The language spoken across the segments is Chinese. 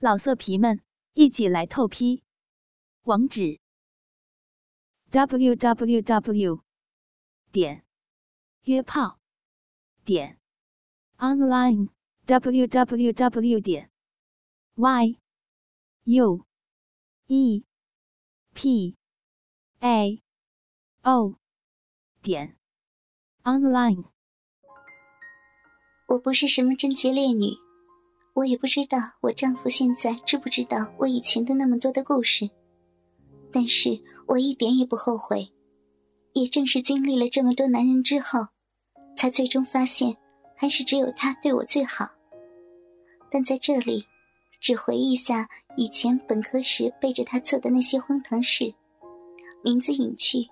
老色皮们，一起来透批！网址：w w w 点约炮点 online w w w 点 y u e p a o 点 online。我不是什么贞洁烈女。我也不知道我丈夫现在知不知道我以前的那么多的故事，但是我一点也不后悔。也正是经历了这么多男人之后，才最终发现还是只有他对我最好。但在这里，只回忆下以前本科时背着他做的那些荒唐事，名字隐去，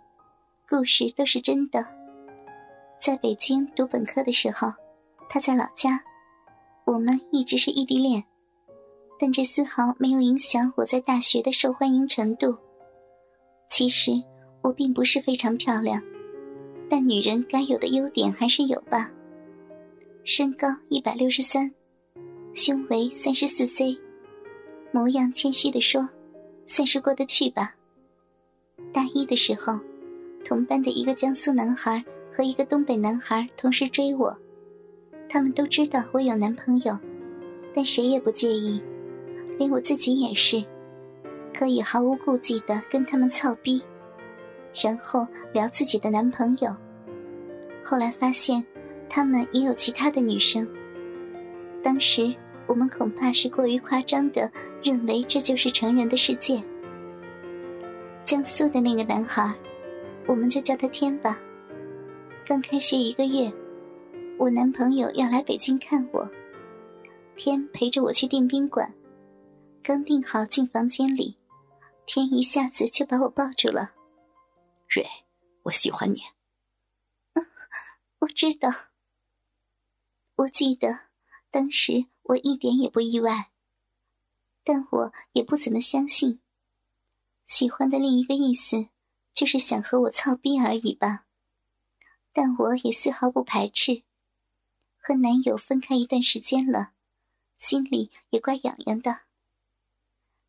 故事都是真的。在北京读本科的时候，他在老家。我们一直是异地恋，但这丝毫没有影响我在大学的受欢迎程度。其实我并不是非常漂亮，但女人该有的优点还是有吧。身高一百六十三，胸围三十四 C，模样谦虚的说，算是过得去吧。大一的时候，同班的一个江苏男孩和一个东北男孩同时追我。他们都知道我有男朋友，但谁也不介意，连我自己也是，可以毫无顾忌的跟他们操逼，然后聊自己的男朋友。后来发现，他们也有其他的女生。当时我们恐怕是过于夸张的，认为这就是成人的世界。江苏的那个男孩，我们就叫他天吧。刚开学一个月。我男朋友要来北京看我，天陪着我去订宾馆，刚订好进房间里，天一下子就把我抱住了。瑞，我喜欢你。嗯，我知道。我记得当时我一点也不意外，但我也不怎么相信。喜欢的另一个意思，就是想和我操逼而已吧。但我也丝毫不排斥。和男友分开一段时间了，心里也怪痒痒的，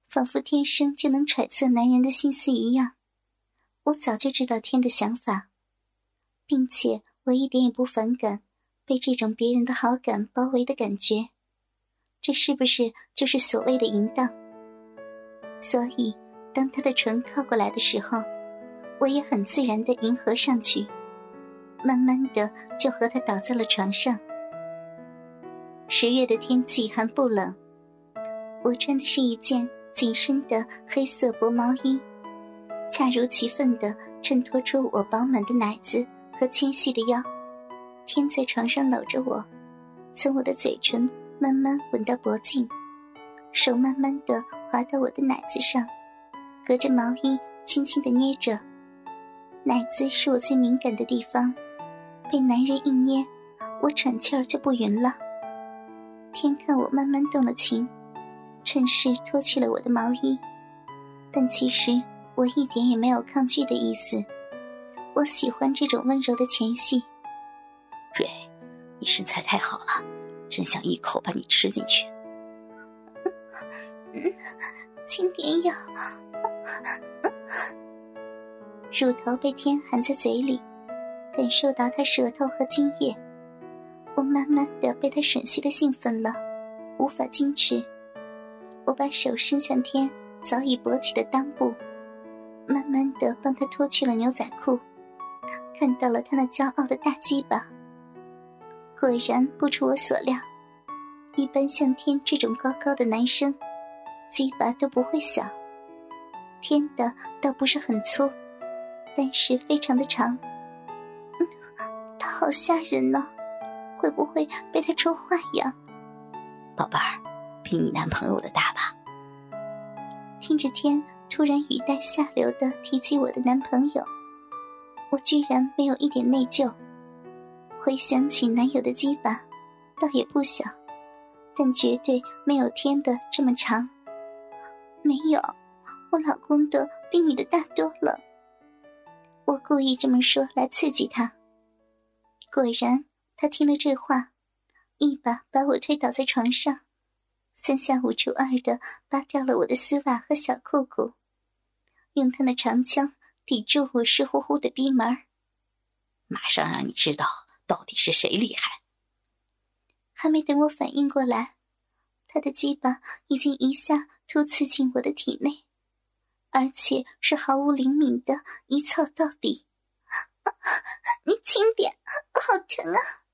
仿佛天生就能揣测男人的心思一样。我早就知道天的想法，并且我一点也不反感被这种别人的好感包围的感觉。这是不是就是所谓的淫荡？所以，当他的唇靠过来的时候，我也很自然的迎合上去，慢慢的就和他倒在了床上。十月的天气还不冷，我穿的是一件紧身的黑色薄毛衣，恰如其分的衬托出我饱满的奶子和纤细的腰。天在床上搂着我，从我的嘴唇慢慢吻到脖颈，手慢慢的滑到我的奶子上，隔着毛衣轻轻的捏着。奶子是我最敏感的地方，被男人一捏，我喘气儿就不匀了。天看我慢慢动了情，趁势脱去了我的毛衣，但其实我一点也没有抗拒的意思。我喜欢这种温柔的前戏。蕊，你身材太好了，真想一口把你吃进去。嗯，轻点咬。乳头被天含在嘴里，感受到他舌头和精液。慢慢的被他吮吸的兴奋了，无法矜持。我把手伸向天早已勃起的裆部，慢慢的帮他脱去了牛仔裤，看到了他那骄傲的大鸡巴。果然不出我所料，一般像天这种高高的男生，鸡巴都不会小。天的倒不是很粗，但是非常的长。嗯，他好吓人呢。会不会被他戳坏呀，宝贝儿，比你男朋友的大吧？听着天突然语带下流的提起我的男朋友，我居然没有一点内疚。回想起男友的鸡巴，倒也不小，但绝对没有天的这么长。没有，我老公的比你的大多了。我故意这么说来刺激他，果然。他听了这话，一把把我推倒在床上，三下五除二的扒掉了我的丝袜和小裤裤，用他的长枪抵住我湿乎乎的逼门马上让你知道到底是谁厉害！还没等我反应过来，他的鸡巴已经一下突刺进我的体内，而且是毫无灵敏的一操到底。你轻点，好疼啊！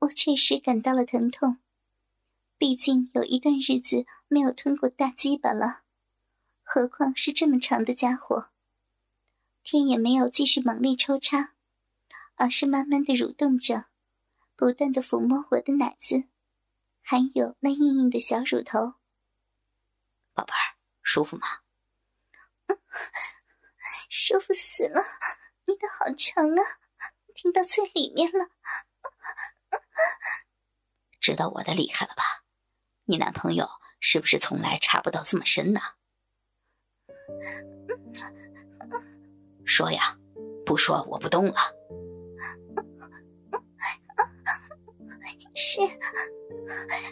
我确实感到了疼痛，毕竟有一段日子没有吞过大鸡巴了，何况是这么长的家伙。天也没有继续猛力抽插，而是慢慢的蠕动着，不断的抚摸我的奶子，还有那硬硬的小乳头。宝贝儿，舒服吗？舒服死了。你的好长啊，听到最里面了。知道我的厉害了吧？你男朋友是不是从来插不到这么深呢？说呀，不说我不动了。是，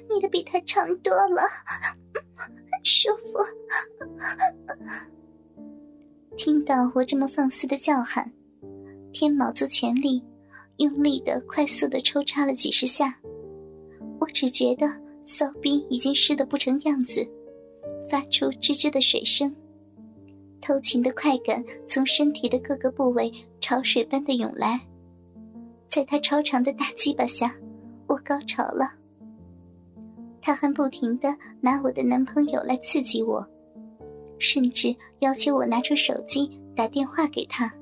你的比他长多了，舒服。听到我这么放肆的叫喊。天卯足全力，用力的、快速的抽插了几十下，我只觉得骚逼已经湿得不成样子，发出吱吱的水声。偷情的快感从身体的各个部位潮水般的涌来，在他超长的大鸡巴下，我高潮了。他还不停的拿我的男朋友来刺激我，甚至要求我拿出手机打电话给他。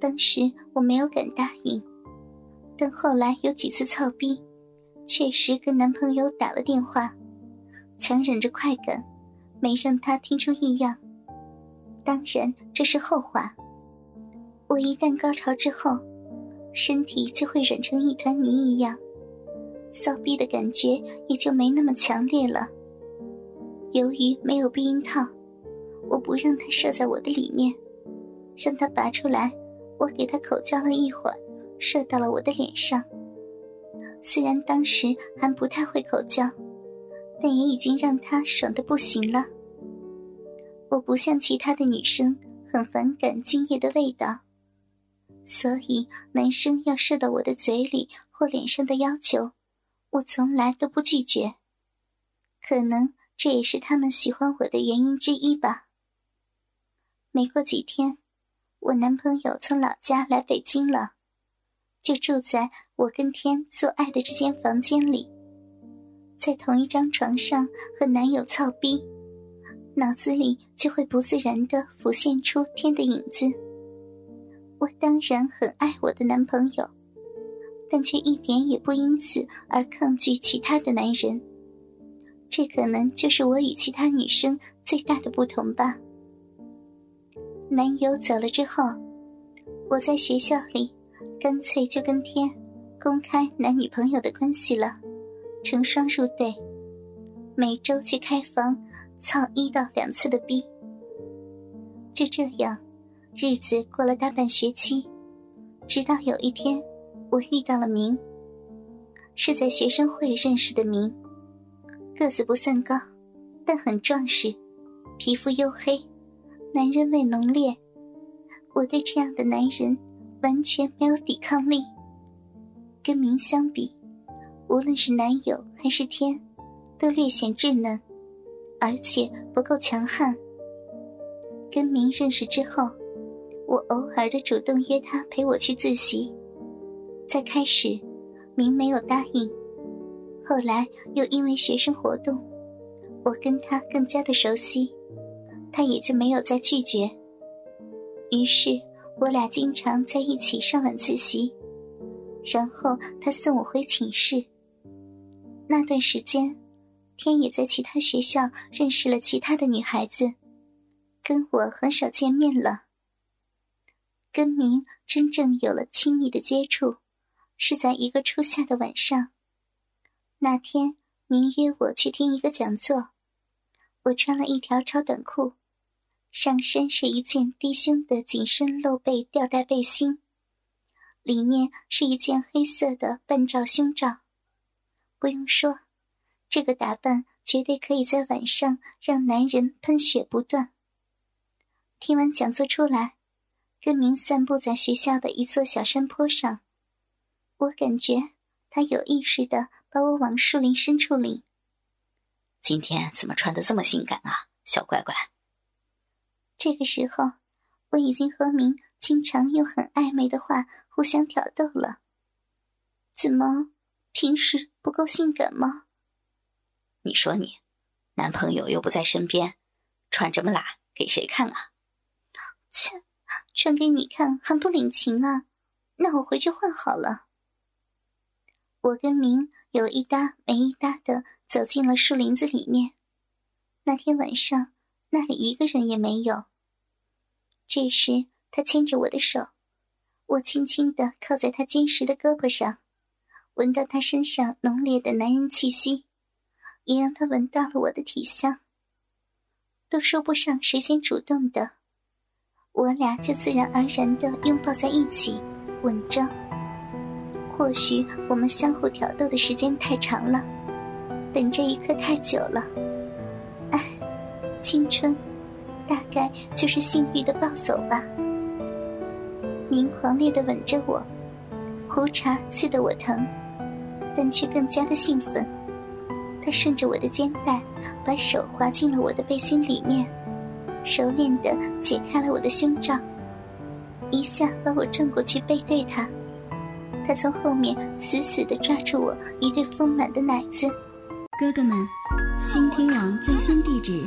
当时我没有敢答应，但后来有几次操逼，确实跟男朋友打了电话，强忍着快感，没让他听出异样。当然这是后话。我一旦高潮之后，身体就会软成一团泥一样，骚逼的感觉也就没那么强烈了。由于没有避孕套，我不让他射在我的里面，让他拔出来。我给他口交了一会儿，射到了我的脸上。虽然当时还不太会口交，但也已经让他爽的不行了。我不像其他的女生很反感精液的味道，所以男生要射到我的嘴里或脸上的要求，我从来都不拒绝。可能这也是他们喜欢我的原因之一吧。没过几天。我男朋友从老家来北京了，就住在我跟天做爱的这间房间里，在同一张床上和男友操逼，脑子里就会不自然的浮现出天的影子。我当然很爱我的男朋友，但却一点也不因此而抗拒其他的男人。这可能就是我与其他女生最大的不同吧。男友走了之后，我在学校里干脆就跟天公开男女朋友的关系了，成双入对，每周去开房操一到两次的逼。就这样，日子过了大半学期，直到有一天，我遇到了明，是在学生会认识的明，个子不算高，但很壮实，皮肤黝黑。男人味浓烈，我对这样的男人完全没有抵抗力。跟明相比，无论是男友还是天，都略显稚嫩，而且不够强悍。跟明认识之后，我偶尔的主动约他陪我去自习，在开始，明没有答应，后来又因为学生活动，我跟他更加的熟悉。他也就没有再拒绝。于是，我俩经常在一起上晚自习，然后他送我回寝室。那段时间，天也在其他学校认识了其他的女孩子，跟我很少见面了。跟明真正有了亲密的接触，是在一个初夏的晚上。那天，明约我去听一个讲座。我穿了一条超短裤，上身是一件低胸的紧身露背吊带背心，里面是一件黑色的半罩胸罩。不用说，这个打扮绝对可以在晚上让男人喷血不断。听完讲座出来，跟明散步在学校的一座小山坡上，我感觉他有意识的把我往树林深处领。今天怎么穿的这么性感啊，小乖乖？这个时候，我已经和明经常用很暧昧的话互相挑逗了。怎么，平时不够性感吗？你说你，男朋友又不在身边，穿这么辣给谁看啊？切，穿给你看还不领情啊？那我回去换好了。我跟明有一搭没一搭的走进了树林子里面。那天晚上，那里一个人也没有。这时，他牵着我的手，我轻轻的靠在他坚实的胳膊上，闻到他身上浓烈的男人气息，也让他闻到了我的体香。都说不上谁先主动的。我俩就自然而然的拥抱在一起，吻着。或许我们相互挑逗的时间太长了，等这一刻太久了。唉，青春，大概就是性欲的暴走吧。明狂烈的吻着我，胡茬刺得我疼，但却更加的兴奋。他顺着我的肩带，把手滑进了我的背心里面。熟练的解开了我的胸罩，一下把我转过去背对他。他从后面死死的抓住我一对丰满的奶子。哥哥们，倾听网最新地址，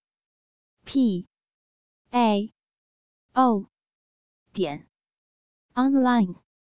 p a o 点 online。